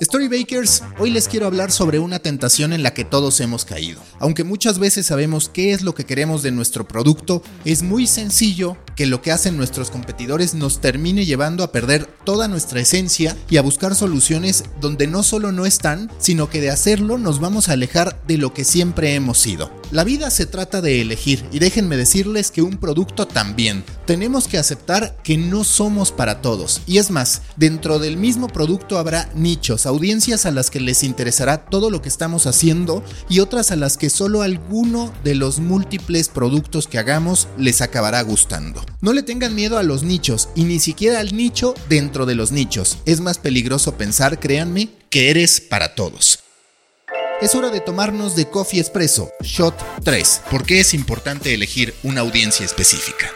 Storybakers, hoy les quiero hablar sobre una tentación en la que todos hemos caído. Aunque muchas veces sabemos qué es lo que queremos de nuestro producto, es muy sencillo que lo que hacen nuestros competidores nos termine llevando a perder toda nuestra esencia y a buscar soluciones donde no solo no están, sino que de hacerlo nos vamos a alejar de lo que siempre hemos sido. La vida se trata de elegir y déjenme decirles que un producto también. Tenemos que aceptar que no somos para todos. Y es más, dentro del mismo producto habrá nichos, audiencias a las que les interesará todo lo que estamos haciendo y otras a las que solo alguno de los múltiples productos que hagamos les acabará gustando. No le tengan miedo a los nichos y ni siquiera al nicho dentro de los nichos. Es más peligroso pensar, créanme, que eres para todos. Es hora de tomarnos de Coffee Espresso, Shot 3. ¿Por qué es importante elegir una audiencia específica?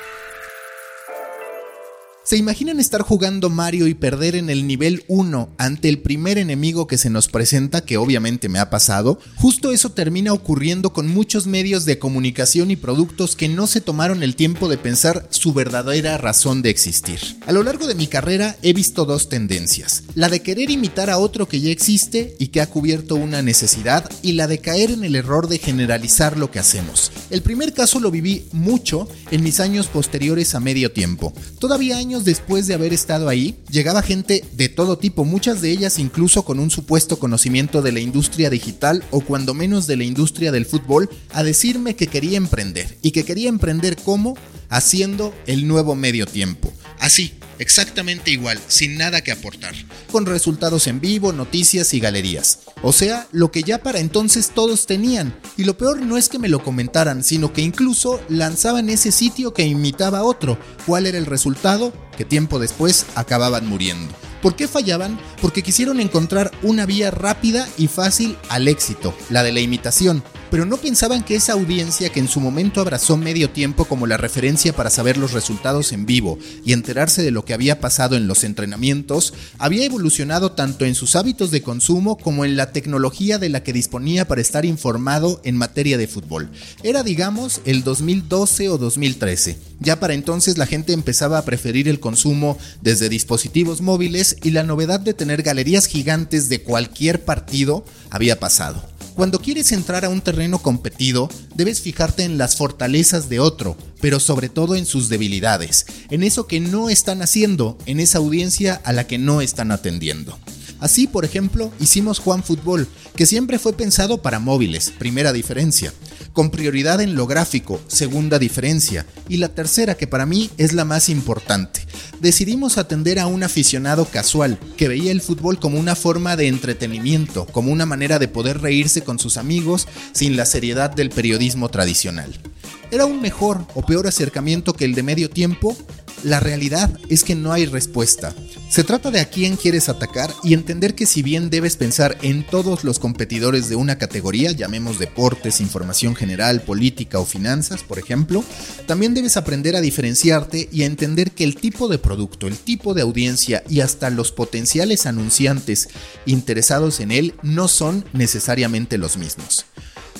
¿Se imaginan estar jugando Mario y perder en el nivel 1 ante el primer enemigo que se nos presenta, que obviamente me ha pasado? Justo eso termina ocurriendo con muchos medios de comunicación y productos que no se tomaron el tiempo de pensar su verdadera razón de existir. A lo largo de mi carrera he visto dos tendencias, la de querer imitar a otro que ya existe y que ha cubierto una necesidad y la de caer en el error de generalizar lo que hacemos. El primer caso lo viví mucho en mis años posteriores a medio tiempo. Todavía años después de haber estado ahí, llegaba gente de todo tipo, muchas de ellas incluso con un supuesto conocimiento de la industria digital o cuando menos de la industria del fútbol, a decirme que quería emprender. ¿Y que quería emprender cómo? Haciendo el nuevo medio tiempo. Así, exactamente igual, sin nada que aportar, con resultados en vivo, noticias y galerías. O sea, lo que ya para entonces todos tenían. Y lo peor no es que me lo comentaran, sino que incluso lanzaban ese sitio que imitaba otro. ¿Cuál era el resultado? Que tiempo después acababan muriendo. ¿Por qué fallaban? Porque quisieron encontrar una vía rápida y fácil al éxito, la de la imitación, pero no pensaban que esa audiencia que en su momento abrazó medio tiempo como la referencia para saber los resultados en vivo y enterarse de lo que había pasado en los entrenamientos, había evolucionado tanto en sus hábitos de consumo como en la tecnología de la que disponía para estar informado en materia de fútbol. Era, digamos, el 2012 o 2013. Ya para entonces la gente empezaba a preferir el consumo desde dispositivos móviles y la novedad de galerías gigantes de cualquier partido había pasado. Cuando quieres entrar a un terreno competido, debes fijarte en las fortalezas de otro, pero sobre todo en sus debilidades, en eso que no están haciendo, en esa audiencia a la que no están atendiendo. Así, por ejemplo, hicimos Juan Fútbol, que siempre fue pensado para móviles, primera diferencia, con prioridad en lo gráfico, segunda diferencia, y la tercera que para mí es la más importante, decidimos atender a un aficionado casual que veía el fútbol como una forma de entretenimiento, como una manera de poder reírse con sus amigos sin la seriedad del periodismo tradicional. ¿Era un mejor o peor acercamiento que el de medio tiempo? La realidad es que no hay respuesta. Se trata de a quién quieres atacar y entender que si bien debes pensar en todos los competidores de una categoría, llamemos deportes, información general, política o finanzas, por ejemplo, también debes aprender a diferenciarte y a entender que el tipo de producto, el tipo de audiencia y hasta los potenciales anunciantes interesados en él no son necesariamente los mismos.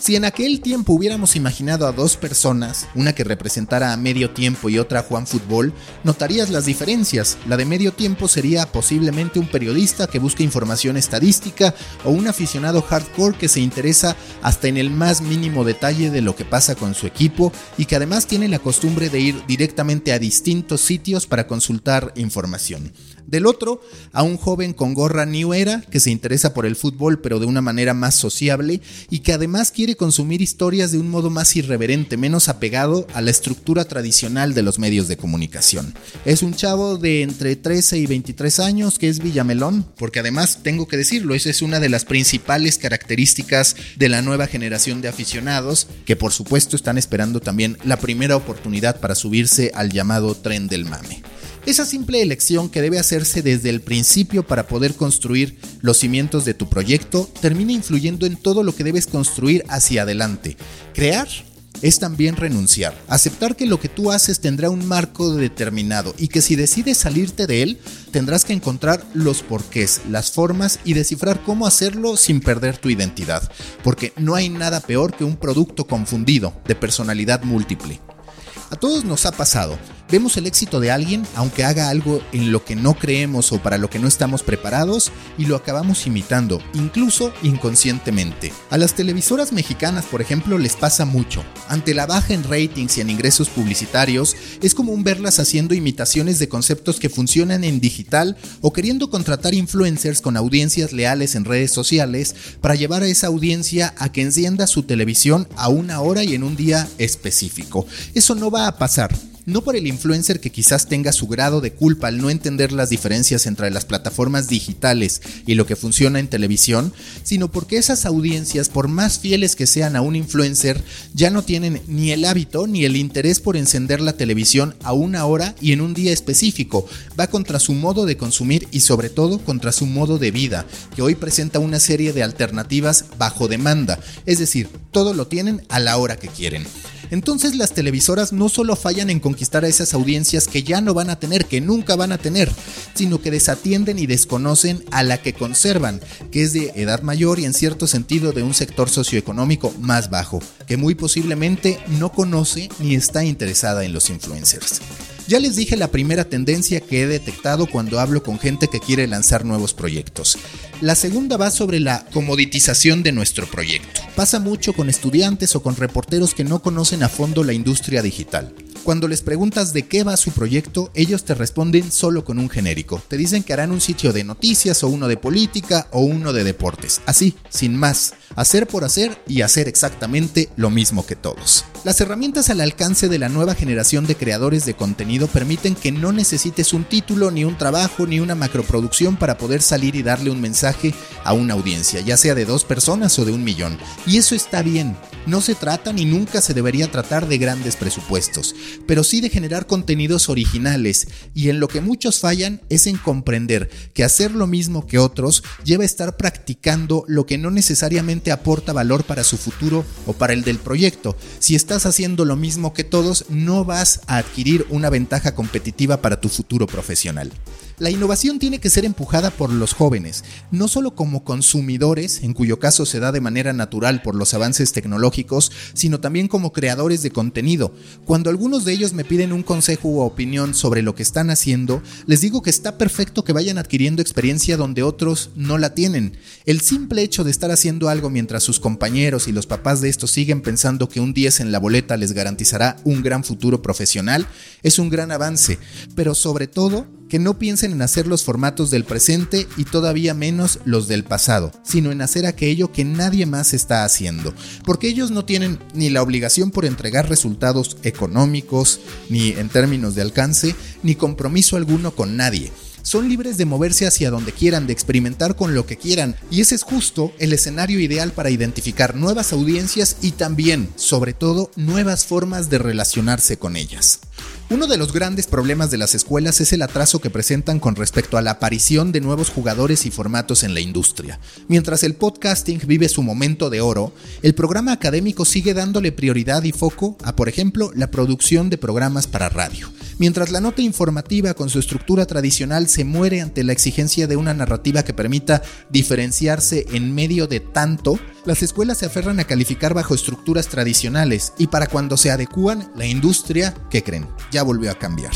Si en aquel tiempo hubiéramos imaginado a dos personas, una que representara a medio tiempo y otra a Juan Fútbol, notarías las diferencias. La de medio tiempo sería posiblemente un periodista que busca información estadística o un aficionado hardcore que se interesa hasta en el más mínimo detalle de lo que pasa con su equipo y que además tiene la costumbre de ir directamente a distintos sitios para consultar información. Del otro, a un joven con gorra New Era que se interesa por el fútbol pero de una manera más sociable y que además quiere consumir historias de un modo más irreverente, menos apegado a la estructura tradicional de los medios de comunicación. Es un chavo de entre 13 y 23 años que es Villamelón, porque además tengo que decirlo, esa es una de las principales características de la nueva generación de aficionados que por supuesto están esperando también la primera oportunidad para subirse al llamado tren del mame. Esa simple elección que debe hacerse desde el principio para poder construir los cimientos de tu proyecto termina influyendo en todo lo que debes construir hacia adelante. Crear es también renunciar, aceptar que lo que tú haces tendrá un marco determinado y que si decides salirte de él, tendrás que encontrar los porqués, las formas y descifrar cómo hacerlo sin perder tu identidad, porque no hay nada peor que un producto confundido, de personalidad múltiple. A todos nos ha pasado Vemos el éxito de alguien, aunque haga algo en lo que no creemos o para lo que no estamos preparados, y lo acabamos imitando, incluso inconscientemente. A las televisoras mexicanas, por ejemplo, les pasa mucho. Ante la baja en ratings y en ingresos publicitarios, es común verlas haciendo imitaciones de conceptos que funcionan en digital o queriendo contratar influencers con audiencias leales en redes sociales para llevar a esa audiencia a que encienda su televisión a una hora y en un día específico. Eso no va a pasar no por el influencer que quizás tenga su grado de culpa al no entender las diferencias entre las plataformas digitales y lo que funciona en televisión, sino porque esas audiencias, por más fieles que sean a un influencer, ya no tienen ni el hábito ni el interés por encender la televisión a una hora y en un día específico. Va contra su modo de consumir y sobre todo contra su modo de vida, que hoy presenta una serie de alternativas bajo demanda, es decir, todo lo tienen a la hora que quieren. Entonces las televisoras no solo fallan en conquistar a esas audiencias que ya no van a tener, que nunca van a tener, sino que desatienden y desconocen a la que conservan, que es de edad mayor y en cierto sentido de un sector socioeconómico más bajo, que muy posiblemente no conoce ni está interesada en los influencers. Ya les dije la primera tendencia que he detectado cuando hablo con gente que quiere lanzar nuevos proyectos. La segunda va sobre la comoditización de nuestro proyecto. Pasa mucho con estudiantes o con reporteros que no conocen a fondo la industria digital. Cuando les preguntas de qué va su proyecto, ellos te responden solo con un genérico. Te dicen que harán un sitio de noticias o uno de política o uno de deportes. Así, sin más. Hacer por hacer y hacer exactamente lo mismo que todos. Las herramientas al alcance de la nueva generación de creadores de contenido permiten que no necesites un título, ni un trabajo, ni una macroproducción para poder salir y darle un mensaje a una audiencia, ya sea de dos personas o de un millón. Y eso está bien. No se trata ni nunca se debería tratar de grandes presupuestos pero sí de generar contenidos originales, y en lo que muchos fallan es en comprender que hacer lo mismo que otros lleva a estar practicando lo que no necesariamente aporta valor para su futuro o para el del proyecto. Si estás haciendo lo mismo que todos, no vas a adquirir una ventaja competitiva para tu futuro profesional. La innovación tiene que ser empujada por los jóvenes, no solo como consumidores, en cuyo caso se da de manera natural por los avances tecnológicos, sino también como creadores de contenido. Cuando algunos de ellos me piden un consejo u opinión sobre lo que están haciendo, les digo que está perfecto que vayan adquiriendo experiencia donde otros no la tienen. El simple hecho de estar haciendo algo mientras sus compañeros y los papás de estos siguen pensando que un 10 en la boleta les garantizará un gran futuro profesional es un gran avance, pero sobre todo que no piensen en hacer los formatos del presente y todavía menos los del pasado, sino en hacer aquello que nadie más está haciendo, porque ellos no tienen ni la obligación por entregar resultados económicos, ni en términos de alcance, ni compromiso alguno con nadie son libres de moverse hacia donde quieran, de experimentar con lo que quieran, y ese es justo el escenario ideal para identificar nuevas audiencias y también, sobre todo, nuevas formas de relacionarse con ellas. Uno de los grandes problemas de las escuelas es el atraso que presentan con respecto a la aparición de nuevos jugadores y formatos en la industria. Mientras el podcasting vive su momento de oro, el programa académico sigue dándole prioridad y foco a, por ejemplo, la producción de programas para radio. Mientras la nota informativa con su estructura tradicional se muere ante la exigencia de una narrativa que permita diferenciarse en medio de tanto, las escuelas se aferran a calificar bajo estructuras tradicionales y para cuando se adecúan, la industria, ¿qué creen? Ya volvió a cambiar.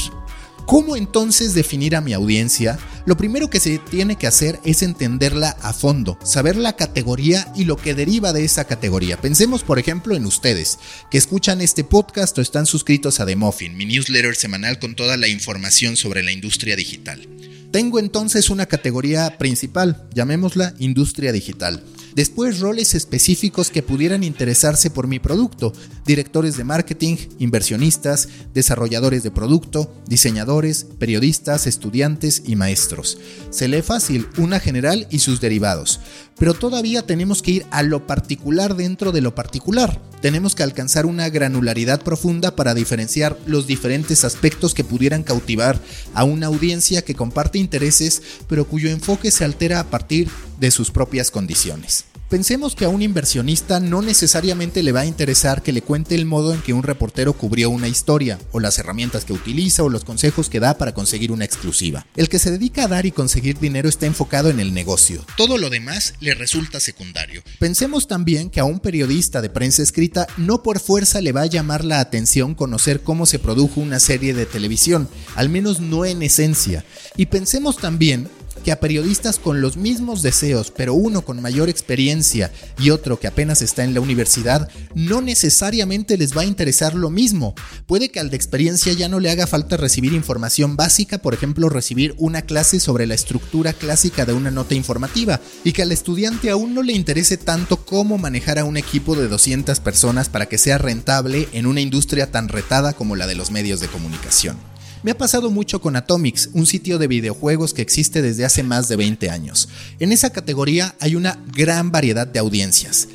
¿Cómo entonces definir a mi audiencia? Lo primero que se tiene que hacer es entenderla a fondo, saber la categoría y lo que deriva de esa categoría. Pensemos, por ejemplo, en ustedes, que escuchan este podcast o están suscritos a The Muffin, mi newsletter semanal con toda la información sobre la industria digital. Tengo entonces una categoría principal, llamémosla industria digital. Después roles específicos que pudieran interesarse por mi producto, directores de marketing, inversionistas, desarrolladores de producto, diseñadores, periodistas, estudiantes y maestros. Se lee fácil, una general y sus derivados. Pero todavía tenemos que ir a lo particular dentro de lo particular. Tenemos que alcanzar una granularidad profunda para diferenciar los diferentes aspectos que pudieran cautivar a una audiencia que comparte intereses, pero cuyo enfoque se altera a partir de sus propias condiciones. Pensemos que a un inversionista no necesariamente le va a interesar que le cuente el modo en que un reportero cubrió una historia, o las herramientas que utiliza, o los consejos que da para conseguir una exclusiva. El que se dedica a dar y conseguir dinero está enfocado en el negocio. Todo lo demás le resulta secundario. Pensemos también que a un periodista de prensa escrita no por fuerza le va a llamar la atención conocer cómo se produjo una serie de televisión, al menos no en esencia. Y pensemos también que a periodistas con los mismos deseos, pero uno con mayor experiencia y otro que apenas está en la universidad, no necesariamente les va a interesar lo mismo. Puede que al de experiencia ya no le haga falta recibir información básica, por ejemplo, recibir una clase sobre la estructura clásica de una nota informativa, y que al estudiante aún no le interese tanto cómo manejar a un equipo de 200 personas para que sea rentable en una industria tan retada como la de los medios de comunicación. Me ha pasado mucho con Atomics, un sitio de videojuegos que existe desde hace más de 20 años. En esa categoría hay una gran variedad de audiencias.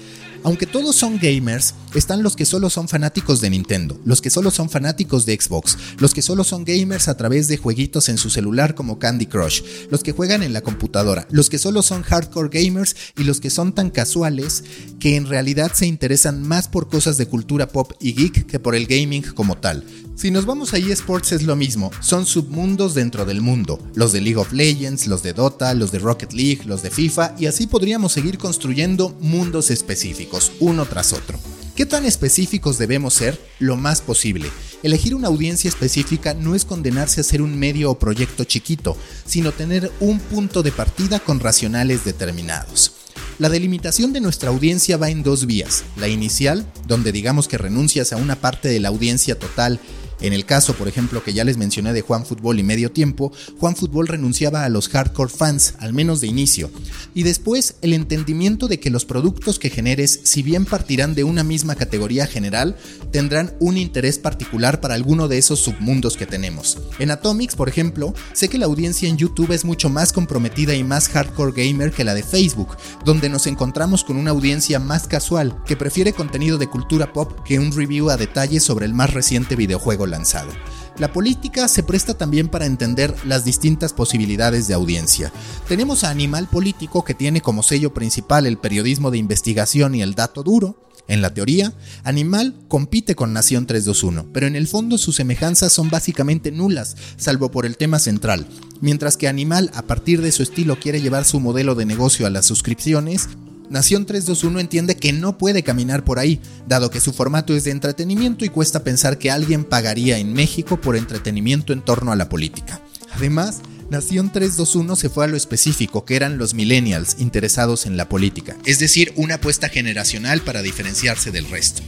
Aunque todos son gamers, están los que solo son fanáticos de Nintendo, los que solo son fanáticos de Xbox, los que solo son gamers a través de jueguitos en su celular como Candy Crush, los que juegan en la computadora, los que solo son hardcore gamers y los que son tan casuales que en realidad se interesan más por cosas de cultura pop y geek que por el gaming como tal. Si nos vamos a eSports es lo mismo, son submundos dentro del mundo, los de League of Legends, los de Dota, los de Rocket League, los de FIFA y así podríamos seguir construyendo mundos específicos, uno tras otro. ¿Qué tan específicos debemos ser? Lo más posible. Elegir una audiencia específica no es condenarse a ser un medio o proyecto chiquito, sino tener un punto de partida con racionales determinados. La delimitación de nuestra audiencia va en dos vías. La inicial, donde digamos que renuncias a una parte de la audiencia total en el caso, por ejemplo, que ya les mencioné de Juan Fútbol y Medio Tiempo, Juan Fútbol renunciaba a los hardcore fans, al menos de inicio. Y después, el entendimiento de que los productos que generes, si bien partirán de una misma categoría general, tendrán un interés particular para alguno de esos submundos que tenemos. En Atomics, por ejemplo, sé que la audiencia en YouTube es mucho más comprometida y más hardcore gamer que la de Facebook, donde nos encontramos con una audiencia más casual, que prefiere contenido de cultura pop que un review a detalle sobre el más reciente videojuego lanzado. La política se presta también para entender las distintas posibilidades de audiencia. Tenemos a Animal Político que tiene como sello principal el periodismo de investigación y el dato duro. En la teoría, Animal compite con Nación 321, pero en el fondo sus semejanzas son básicamente nulas, salvo por el tema central. Mientras que Animal, a partir de su estilo, quiere llevar su modelo de negocio a las suscripciones, Nación 321 entiende que no puede caminar por ahí, dado que su formato es de entretenimiento y cuesta pensar que alguien pagaría en México por entretenimiento en torno a la política. Además, Nación 321 se fue a lo específico, que eran los millennials interesados en la política, es decir, una apuesta generacional para diferenciarse del resto.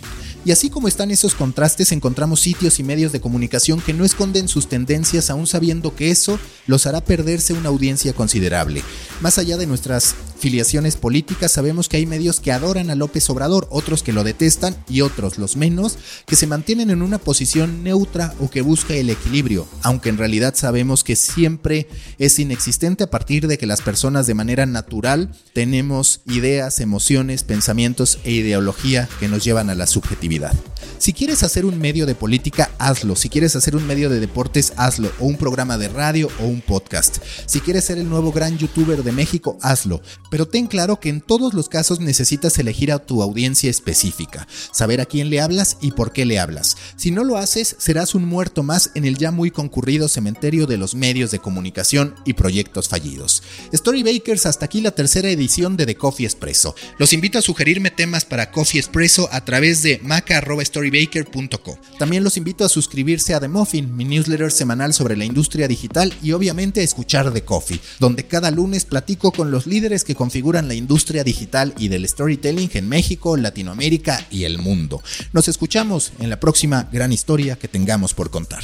Y así como están esos contrastes, encontramos sitios y medios de comunicación que no esconden sus tendencias aún sabiendo que eso los hará perderse una audiencia considerable. Más allá de nuestras filiaciones políticas, sabemos que hay medios que adoran a López Obrador, otros que lo detestan y otros, los menos, que se mantienen en una posición neutra o que busca el equilibrio, aunque en realidad sabemos que siempre es inexistente a partir de que las personas de manera natural tenemos ideas, emociones, pensamientos e ideología que nos llevan a la subjetividad. Si quieres hacer un medio de política, hazlo. Si quieres hacer un medio de deportes, hazlo. O un programa de radio o un podcast. Si quieres ser el nuevo gran youtuber de México, hazlo. Pero ten claro que en todos los casos necesitas elegir a tu audiencia específica, saber a quién le hablas y por qué le hablas. Si no lo haces, serás un muerto más en el ya muy concurrido cementerio de los medios de comunicación y proyectos fallidos. Storybakers, hasta aquí la tercera edición de The Coffee Espresso. Los invito a sugerirme temas para Coffee Espresso a través de maca.storybaker.co. También los invito a suscribirse a The Muffin, mi newsletter semanal sobre la industria digital y obviamente a escuchar The Coffee, donde cada lunes platico con los líderes que configuran la industria digital y del storytelling en México, Latinoamérica y el mundo. Nos escuchamos en la próxima gran historia que tengamos por contar.